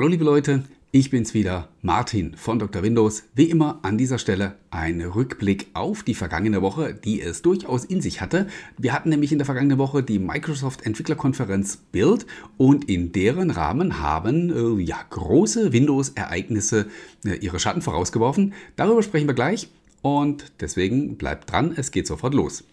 Hallo liebe Leute, ich bin's wieder, Martin von Dr. Windows. Wie immer an dieser Stelle ein Rückblick auf die vergangene Woche, die es durchaus in sich hatte. Wir hatten nämlich in der vergangenen Woche die Microsoft Entwicklerkonferenz Build und in deren Rahmen haben äh, ja, große Windows-Ereignisse äh, ihre Schatten vorausgeworfen. Darüber sprechen wir gleich und deswegen bleibt dran, es geht sofort los.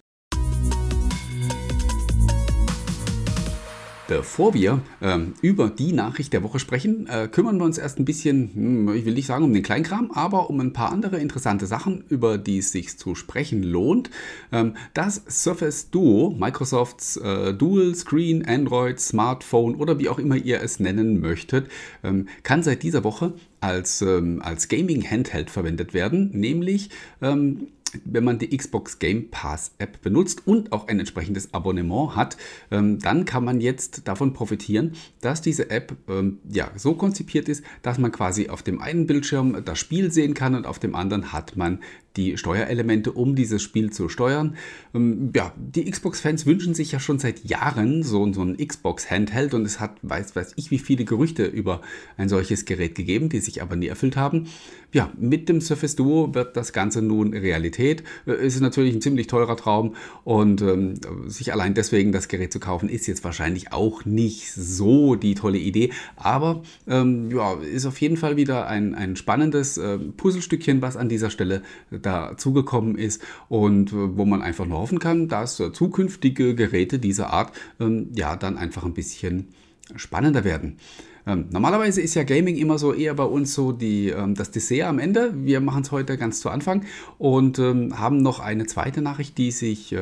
Bevor wir ähm, über die Nachricht der Woche sprechen, äh, kümmern wir uns erst ein bisschen, hm, ich will nicht sagen um den Kleinkram, aber um ein paar andere interessante Sachen, über die es sich zu sprechen lohnt. Ähm, das Surface Duo, Microsofts äh, Dual Screen Android Smartphone oder wie auch immer ihr es nennen möchtet, ähm, kann seit dieser Woche als, ähm, als Gaming Handheld verwendet werden, nämlich ähm, wenn man die Xbox Game Pass App benutzt und auch ein entsprechendes Abonnement hat, ähm, dann kann man jetzt davon profitieren, dass diese App ähm, ja, so konzipiert ist, dass man quasi auf dem einen Bildschirm das Spiel sehen kann und auf dem anderen hat man die Steuerelemente, um dieses Spiel zu steuern. Ähm, ja, die Xbox-Fans wünschen sich ja schon seit Jahren so, so ein Xbox-Handheld und es hat, weiß, weiß ich, wie viele Gerüchte über ein solches Gerät gegeben, die sich aber nie erfüllt haben. Ja, mit dem Surface Duo wird das Ganze nun Realität. Äh, es ist natürlich ein ziemlich teurer Traum und ähm, sich allein deswegen das Gerät zu kaufen, ist jetzt wahrscheinlich auch nicht so die tolle Idee. Aber ähm, ja, ist auf jeden Fall wieder ein, ein spannendes äh, Puzzlestückchen, was an dieser Stelle dazugekommen ist und äh, wo man einfach nur hoffen kann, dass äh, zukünftige Geräte dieser Art ähm, ja dann einfach ein bisschen spannender werden. Ähm, normalerweise ist ja Gaming immer so eher bei uns so die, ähm, das Dessert am Ende. Wir machen es heute ganz zu Anfang und haben noch eine zweite Nachricht, die sich,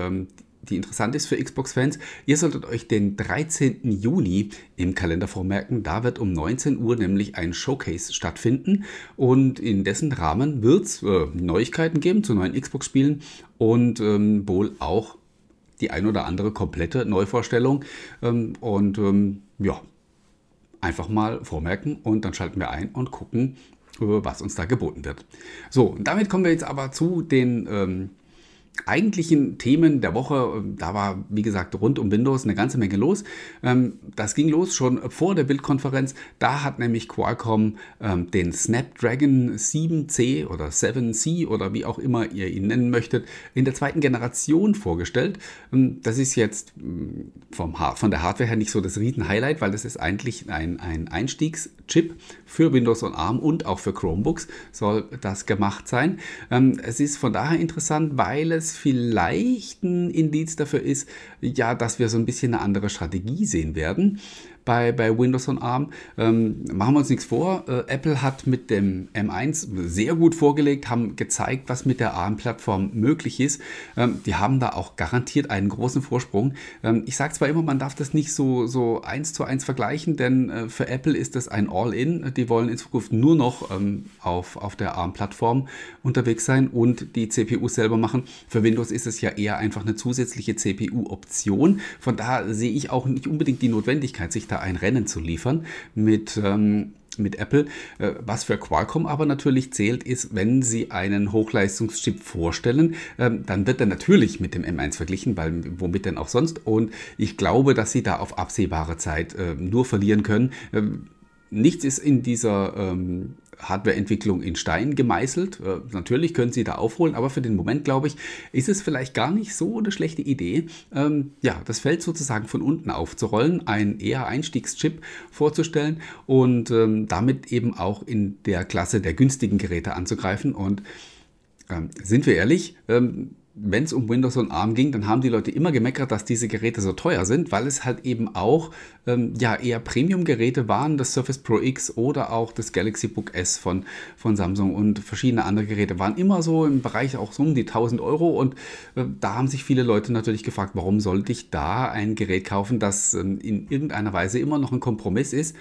die interessant ist für Xbox-Fans. Ihr solltet euch den 13. Juni im Kalender vormerken. Da wird um 19 Uhr nämlich ein Showcase stattfinden und in dessen Rahmen wird es äh, Neuigkeiten geben zu neuen Xbox-Spielen und ähm, wohl auch die ein oder andere komplette Neuvorstellung. Ähm, und ähm, ja, einfach mal vormerken und dann schalten wir ein und gucken, äh, was uns da geboten wird. So, damit kommen wir jetzt aber zu den ähm, eigentlichen Themen der Woche, ähm, da war, wie gesagt, rund um Windows eine ganze Menge los. Ähm, das ging los schon vor der Bildkonferenz. Da hat nämlich Qualcomm ähm, den Snapdragon 7C oder 7C oder wie auch immer ihr ihn nennen möchtet, in der zweiten Generation vorgestellt. Das ist jetzt vom, von der Hardware her nicht so das Riesen-Highlight, weil das ist eigentlich ein, ein Einstiegschip für Windows und ARM und auch für Chromebooks soll das gemacht sein. Es ist von daher interessant, weil es es vielleicht ein Indiz dafür ist, ja, dass wir so ein bisschen eine andere Strategie sehen werden bei, bei Windows und ARM. Ähm, machen wir uns nichts vor. Äh, Apple hat mit dem M1 sehr gut vorgelegt, haben gezeigt, was mit der ARM-Plattform möglich ist. Ähm, die haben da auch garantiert einen großen Vorsprung. Ähm, ich sage zwar immer, man darf das nicht so, so eins zu eins vergleichen, denn äh, für Apple ist das ein All-In. Die wollen in Zukunft nur noch ähm, auf, auf der ARM-Plattform unterwegs sein und die CPU selber machen. Für Windows ist es ja eher einfach eine zusätzliche CPU-Option. Von daher sehe ich auch nicht unbedingt die Notwendigkeit, sich da weiter ein Rennen zu liefern mit, ähm, mit Apple. Äh, was für Qualcomm aber natürlich zählt, ist, wenn sie einen Hochleistungschip vorstellen, ähm, dann wird er natürlich mit dem M1 verglichen, weil womit denn auch sonst. Und ich glaube, dass sie da auf absehbare Zeit äh, nur verlieren können. Ähm, nichts ist in dieser ähm, Hardwareentwicklung in Stein gemeißelt. Äh, natürlich können Sie da aufholen, aber für den Moment, glaube ich, ist es vielleicht gar nicht so eine schlechte Idee, ähm, ja, das Feld sozusagen von unten aufzurollen, einen eher Einstiegschip vorzustellen und ähm, damit eben auch in der Klasse der günstigen Geräte anzugreifen. Und ähm, sind wir ehrlich, ähm, wenn es um Windows und ARM ging, dann haben die Leute immer gemeckert, dass diese Geräte so teuer sind, weil es halt eben auch ähm, ja, eher Premium-Geräte waren, das Surface Pro X oder auch das Galaxy Book S von, von Samsung und verschiedene andere Geräte waren immer so im Bereich auch so um die 1000 Euro und äh, da haben sich viele Leute natürlich gefragt, warum sollte ich da ein Gerät kaufen, das ähm, in irgendeiner Weise immer noch ein Kompromiss ist,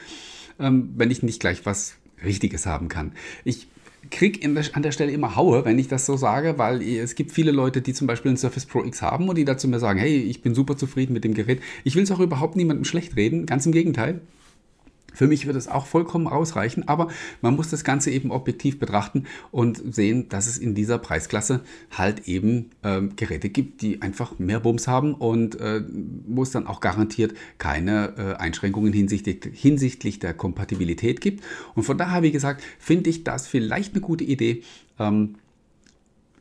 ähm, wenn ich nicht gleich was Richtiges haben kann. Ich krieg der, an der Stelle immer Haue, wenn ich das so sage, weil es gibt viele Leute, die zum Beispiel ein Surface Pro X haben und die dazu mir sagen, hey, ich bin super zufrieden mit dem Gerät. Ich will es auch überhaupt niemandem schlecht reden, ganz im Gegenteil. Für mich wird es auch vollkommen ausreichen, aber man muss das Ganze eben objektiv betrachten und sehen, dass es in dieser Preisklasse halt eben äh, Geräte gibt, die einfach mehr Bums haben und äh, wo es dann auch garantiert keine äh, Einschränkungen hinsichtlich, hinsichtlich der Kompatibilität gibt. Und von daher, wie gesagt, finde ich das vielleicht eine gute Idee. Ähm,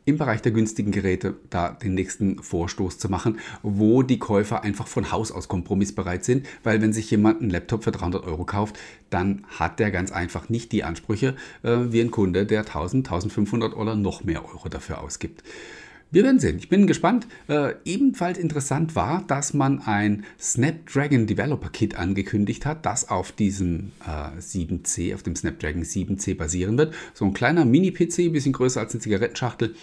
im Bereich der günstigen Geräte da den nächsten Vorstoß zu machen, wo die Käufer einfach von Haus aus kompromissbereit sind, weil wenn sich jemand einen Laptop für 300 Euro kauft, dann hat der ganz einfach nicht die Ansprüche äh, wie ein Kunde, der 1000, 1500 oder noch mehr Euro dafür ausgibt. Wir werden sehen. Ich bin gespannt. Äh, ebenfalls interessant war, dass man ein Snapdragon Developer Kit angekündigt hat, das auf diesem äh, 7C, auf dem Snapdragon 7C basieren wird. So ein kleiner Mini-PC, bisschen größer als eine Zigarettenschachtel.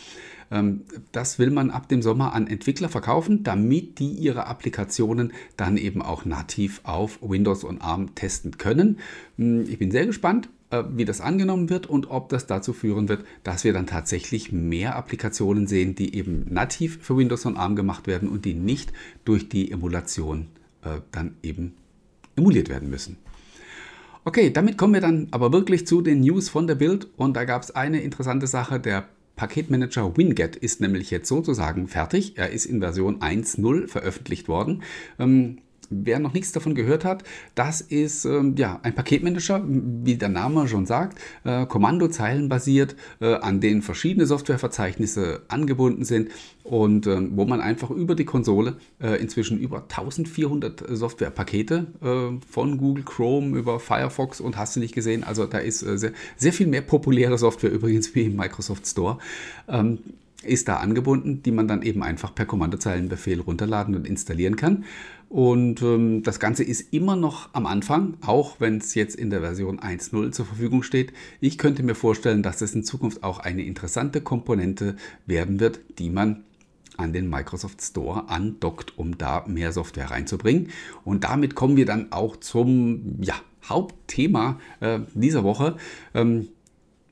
Ähm, das will man ab dem Sommer an Entwickler verkaufen, damit die ihre Applikationen dann eben auch nativ auf Windows und ARM testen können. Hm, ich bin sehr gespannt. Äh, wie das angenommen wird und ob das dazu führen wird, dass wir dann tatsächlich mehr Applikationen sehen, die eben nativ für Windows und ARM gemacht werden und die nicht durch die Emulation äh, dann eben emuliert werden müssen. Okay, damit kommen wir dann aber wirklich zu den News von der Bild und da gab es eine interessante Sache. Der Paketmanager Winget ist nämlich jetzt sozusagen fertig. Er ist in Version 1.0 veröffentlicht worden. Ähm, Wer noch nichts davon gehört hat, das ist ähm, ja, ein Paketmanager, wie der Name schon sagt, äh, Kommandozeilenbasiert, äh, an denen verschiedene Softwareverzeichnisse angebunden sind und äh, wo man einfach über die Konsole äh, inzwischen über 1400 Softwarepakete äh, von Google Chrome über Firefox und hast du nicht gesehen, also da ist äh, sehr, sehr viel mehr populäre Software übrigens wie im Microsoft Store. Ähm, ist da angebunden, die man dann eben einfach per Kommandozeilenbefehl runterladen und installieren kann. Und ähm, das Ganze ist immer noch am Anfang, auch wenn es jetzt in der Version 1.0 zur Verfügung steht. Ich könnte mir vorstellen, dass es in Zukunft auch eine interessante Komponente werden wird, die man an den Microsoft Store andockt, um da mehr Software reinzubringen. Und damit kommen wir dann auch zum ja, Hauptthema äh, dieser Woche. Ähm,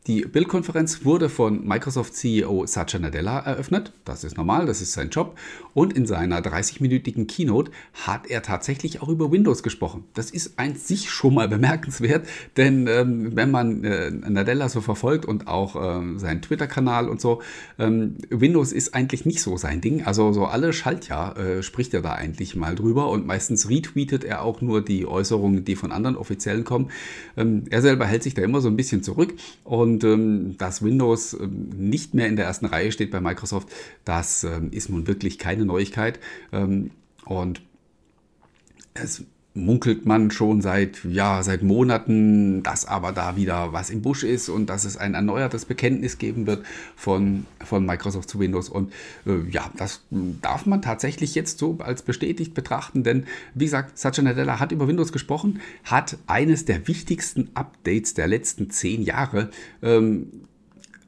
die Bildkonferenz wurde von Microsoft CEO Satya Nadella eröffnet. Das ist normal, das ist sein Job. Und in seiner 30-minütigen Keynote hat er tatsächlich auch über Windows gesprochen. Das ist ein sich schon mal bemerkenswert, denn ähm, wenn man äh, Nadella so verfolgt und auch ähm, seinen Twitter-Kanal und so, ähm, Windows ist eigentlich nicht so sein Ding. Also so alle Schaltjahr äh, spricht er da eigentlich mal drüber und meistens retweetet er auch nur die Äußerungen, die von anderen Offiziellen kommen. Ähm, er selber hält sich da immer so ein bisschen zurück und und ähm, dass Windows ähm, nicht mehr in der ersten Reihe steht bei Microsoft, das ähm, ist nun wirklich keine Neuigkeit. Ähm, und es munkelt man schon seit, ja, seit Monaten, dass aber da wieder was im Busch ist und dass es ein erneuertes Bekenntnis geben wird von, von Microsoft zu Windows. Und äh, ja, das darf man tatsächlich jetzt so als bestätigt betrachten, denn wie gesagt, Satya Nadella hat über Windows gesprochen, hat eines der wichtigsten Updates der letzten zehn Jahre ähm,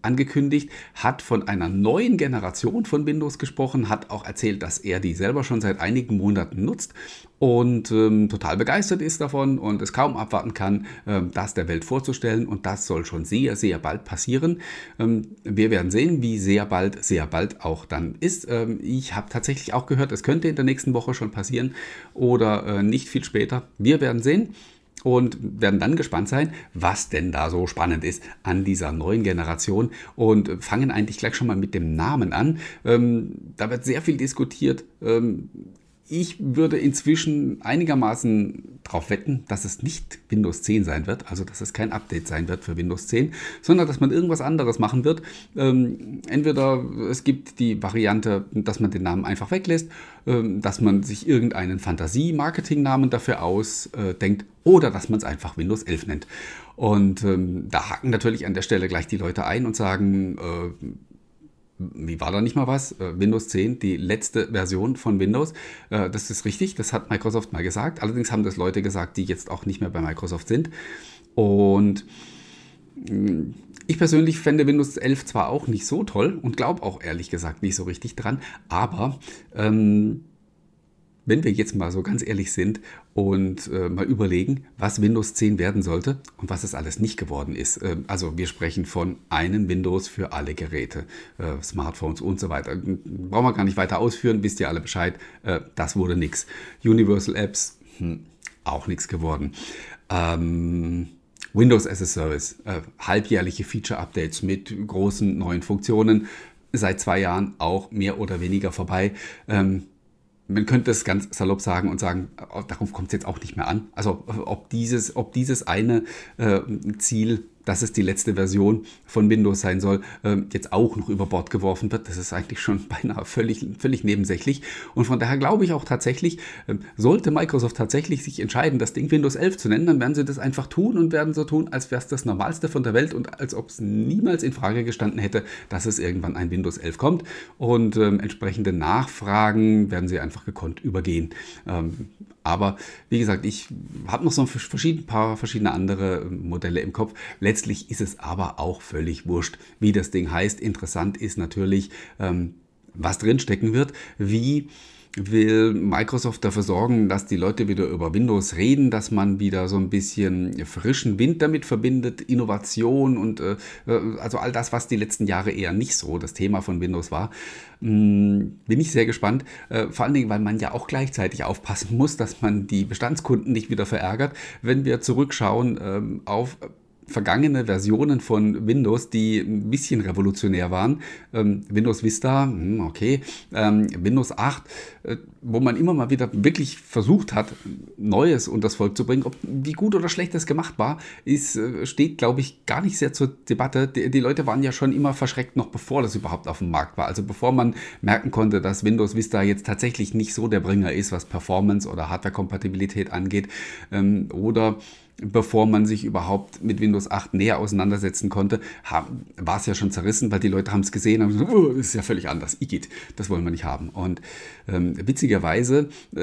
angekündigt, hat von einer neuen Generation von Windows gesprochen, hat auch erzählt, dass er die selber schon seit einigen Monaten nutzt und ähm, total begeistert ist davon und es kaum abwarten kann, ähm, das der Welt vorzustellen. Und das soll schon sehr, sehr bald passieren. Ähm, wir werden sehen, wie sehr bald, sehr bald auch dann ist. Ähm, ich habe tatsächlich auch gehört, es könnte in der nächsten Woche schon passieren oder äh, nicht viel später. Wir werden sehen und werden dann gespannt sein, was denn da so spannend ist an dieser neuen Generation und fangen eigentlich gleich schon mal mit dem Namen an. Ähm, da wird sehr viel diskutiert. Ähm, ich würde inzwischen einigermaßen darauf wetten, dass es nicht Windows 10 sein wird, also dass es kein Update sein wird für Windows 10, sondern dass man irgendwas anderes machen wird. Ähm, entweder es gibt die Variante, dass man den Namen einfach weglässt, ähm, dass man sich irgendeinen Fantasie-Marketing-Namen dafür ausdenkt oder dass man es einfach Windows 11 nennt. Und ähm, da haken natürlich an der Stelle gleich die Leute ein und sagen, äh, wie war da nicht mal was? Äh, Windows 10, die letzte Version von Windows. Äh, das ist richtig, das hat Microsoft mal gesagt. Allerdings haben das Leute gesagt, die jetzt auch nicht mehr bei Microsoft sind. Und mm, ich persönlich fände Windows 11 zwar auch nicht so toll und glaube auch ehrlich gesagt nicht so richtig dran, aber ähm, wenn wir jetzt mal so ganz ehrlich sind und äh, mal überlegen, was Windows 10 werden sollte und was es alles nicht geworden ist. Äh, also wir sprechen von einem Windows für alle Geräte, äh, Smartphones und so weiter. Brauchen wir gar nicht weiter ausführen, wisst ihr alle Bescheid. Äh, das wurde nichts. Universal Apps, hm, auch nichts geworden. Ähm, Windows as a Service, äh, halbjährliche Feature-Updates mit großen neuen Funktionen, seit zwei Jahren auch mehr oder weniger vorbei. Ähm, man könnte es ganz salopp sagen und sagen, äh, darauf kommt es jetzt auch nicht mehr an. Also ob dieses, ob dieses eine äh, Ziel dass es die letzte Version von Windows sein soll, ähm, jetzt auch noch über Bord geworfen wird. Das ist eigentlich schon beinahe völlig, völlig nebensächlich. Und von daher glaube ich auch tatsächlich, ähm, sollte Microsoft tatsächlich sich entscheiden, das Ding Windows 11 zu nennen, dann werden sie das einfach tun und werden so tun, als wäre es das Normalste von der Welt und als ob es niemals in Frage gestanden hätte, dass es irgendwann ein Windows 11 kommt. Und ähm, entsprechende Nachfragen werden sie einfach gekonnt übergehen. Ähm, aber wie gesagt, ich habe noch so ein paar verschiedene andere Modelle im Kopf. Letztlich ist es aber auch völlig wurscht, wie das Ding heißt. Interessant ist natürlich, ähm, was drinstecken wird, wie will Microsoft dafür sorgen, dass die Leute wieder über Windows reden, dass man wieder so ein bisschen frischen Wind damit verbindet, Innovation und äh, äh also all das, was die letzten Jahre eher nicht so das Thema von Windows war. Hm, bin ich sehr gespannt, äh, vor allen Dingen, weil man ja auch gleichzeitig aufpassen muss, dass man die Bestandskunden nicht wieder verärgert, wenn wir zurückschauen ähm, auf vergangene Versionen von Windows, die ein bisschen revolutionär waren. Ähm, Windows Vista, hm, okay, ähm, Windows 8, äh, wo man immer mal wieder wirklich versucht hat, Neues unter das Volk zu bringen. Ob, wie gut oder schlecht das gemacht war, ist, äh, steht, glaube ich, gar nicht sehr zur Debatte. Die, die, Leute waren ja schon immer verschreckt, noch bevor das überhaupt auf dem Markt war. Also bevor man merken konnte, dass Windows Vista jetzt tatsächlich nicht so der Bringer ist, was Performance oder Hardware-Kompatibilität angeht. Ähm, oder bevor man sich überhaupt mit Windows 8 näher auseinandersetzen konnte, war es ja schon zerrissen, weil die Leute haben es gesehen und gesagt, oh, das ist ja völlig anders, Igitt, das wollen wir nicht haben. Und ähm, witzigerweise äh,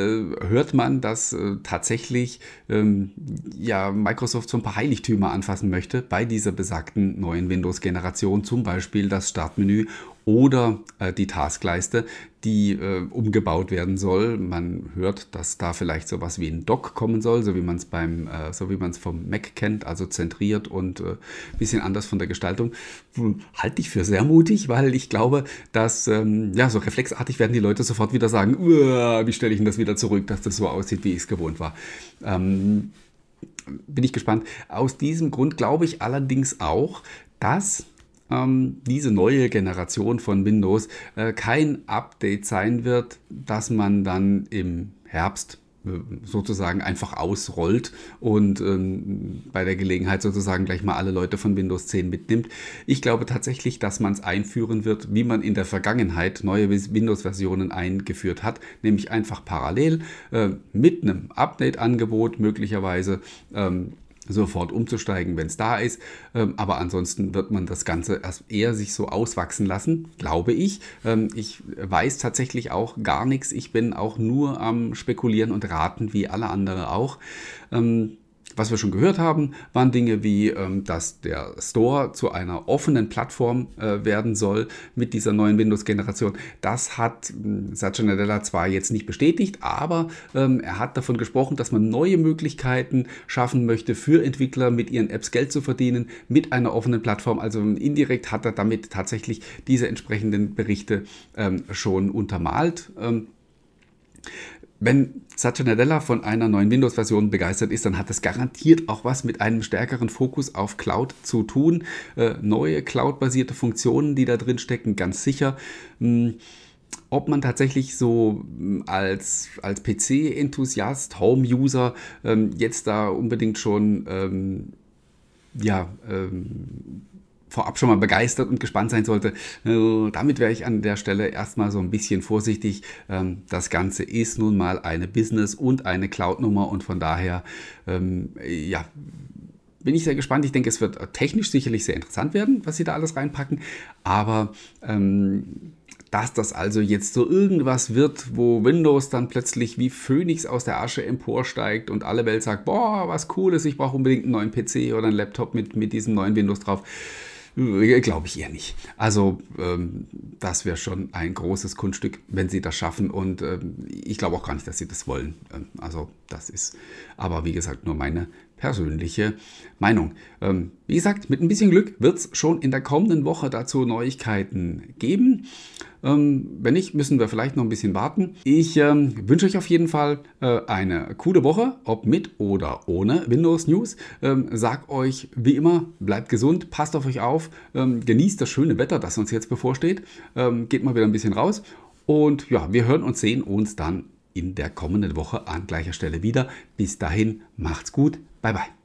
hört man, dass äh, tatsächlich ähm, ja, Microsoft so ein paar Heiligtümer anfassen möchte bei dieser besagten neuen Windows-Generation, zum Beispiel das Startmenü oder äh, die Taskleiste, die äh, umgebaut werden soll. Man hört, dass da vielleicht sowas wie ein Dock kommen soll, so wie man es beim, äh, so wie man es vom Mac kennt, also zentriert und ein äh, bisschen anders von der Gestaltung. Halte ich für sehr mutig, weil ich glaube, dass ähm, ja so reflexartig werden die Leute sofort wieder sagen, wie stelle ich denn das wieder zurück, dass das so aussieht, wie ich es gewohnt war. Ähm, bin ich gespannt. Aus diesem Grund glaube ich allerdings auch, dass ähm, diese neue Generation von Windows äh, kein Update sein wird, das man dann im Herbst äh, sozusagen einfach ausrollt und ähm, bei der Gelegenheit sozusagen gleich mal alle Leute von Windows 10 mitnimmt. Ich glaube tatsächlich, dass man es einführen wird, wie man in der Vergangenheit neue Windows-Versionen eingeführt hat, nämlich einfach parallel äh, mit einem Update-Angebot möglicherweise. Ähm, sofort umzusteigen, wenn es da ist. Ähm, aber ansonsten wird man das Ganze erst eher sich so auswachsen lassen, glaube ich. Ähm, ich weiß tatsächlich auch gar nichts. Ich bin auch nur am Spekulieren und Raten, wie alle anderen auch. Was wir schon gehört haben, waren Dinge wie, ähm, dass der Store zu einer offenen Plattform äh, werden soll mit dieser neuen Windows-Generation. Das hat äh, Satya Nadella zwar jetzt nicht bestätigt, aber ähm, er hat davon gesprochen, dass man neue Möglichkeiten schaffen möchte für Entwickler mit ihren Apps Geld zu verdienen mit einer offenen Plattform. Also indirekt hat er damit tatsächlich diese entsprechenden Berichte ähm, schon untermalt. Wenn Satya von einer neuen Windows-Version begeistert ist, dann hat das garantiert auch was mit einem stärkeren Fokus auf Cloud zu tun. Äh, neue Cloud-basierte Funktionen, die da drin stecken, ganz sicher. Hm, ob man tatsächlich so hm, als, als PC-Enthusiast, Home-User ähm, jetzt da unbedingt schon ähm, ja, ähm, vorab schon mal begeistert und gespannt sein sollte. Äh, damit wäre ich an der Stelle erstmal so ein bisschen vorsichtig. Ähm, das Ganze ist nun mal eine Business- und eine Cloud-Nummer und von daher, ähm, ja, bin ich sehr gespannt. Ich denke, es wird technisch sicherlich sehr interessant werden, was sie da alles reinpacken. Aber ähm, dass das also jetzt so irgendwas wird, wo Windows dann plötzlich wie Phönix aus der Asche emporsteigt und alle Welt sagt, boah, was cooles, ich brauche unbedingt einen neuen PC oder einen Laptop mit, mit diesem neuen Windows drauf glaube ich eher nicht. Also ähm, das wäre schon ein großes Kunststück, wenn sie das schaffen. Und ähm, ich glaube auch gar nicht, dass sie das wollen. Ähm, also das ist aber, wie gesagt, nur meine persönliche Meinung. Ähm, wie gesagt, mit ein bisschen Glück wird es schon in der kommenden Woche dazu Neuigkeiten geben. Ähm, wenn nicht, müssen wir vielleicht noch ein bisschen warten. Ich ähm, wünsche euch auf jeden Fall äh, eine coole Woche, ob mit oder ohne Windows News. Ähm, sag euch wie immer, bleibt gesund, passt auf euch auf, genießt das schöne Wetter, das uns jetzt bevorsteht. Geht mal wieder ein bisschen raus. Und ja, wir hören und sehen uns dann in der kommenden Woche an gleicher Stelle wieder. Bis dahin, macht's gut. Bye bye.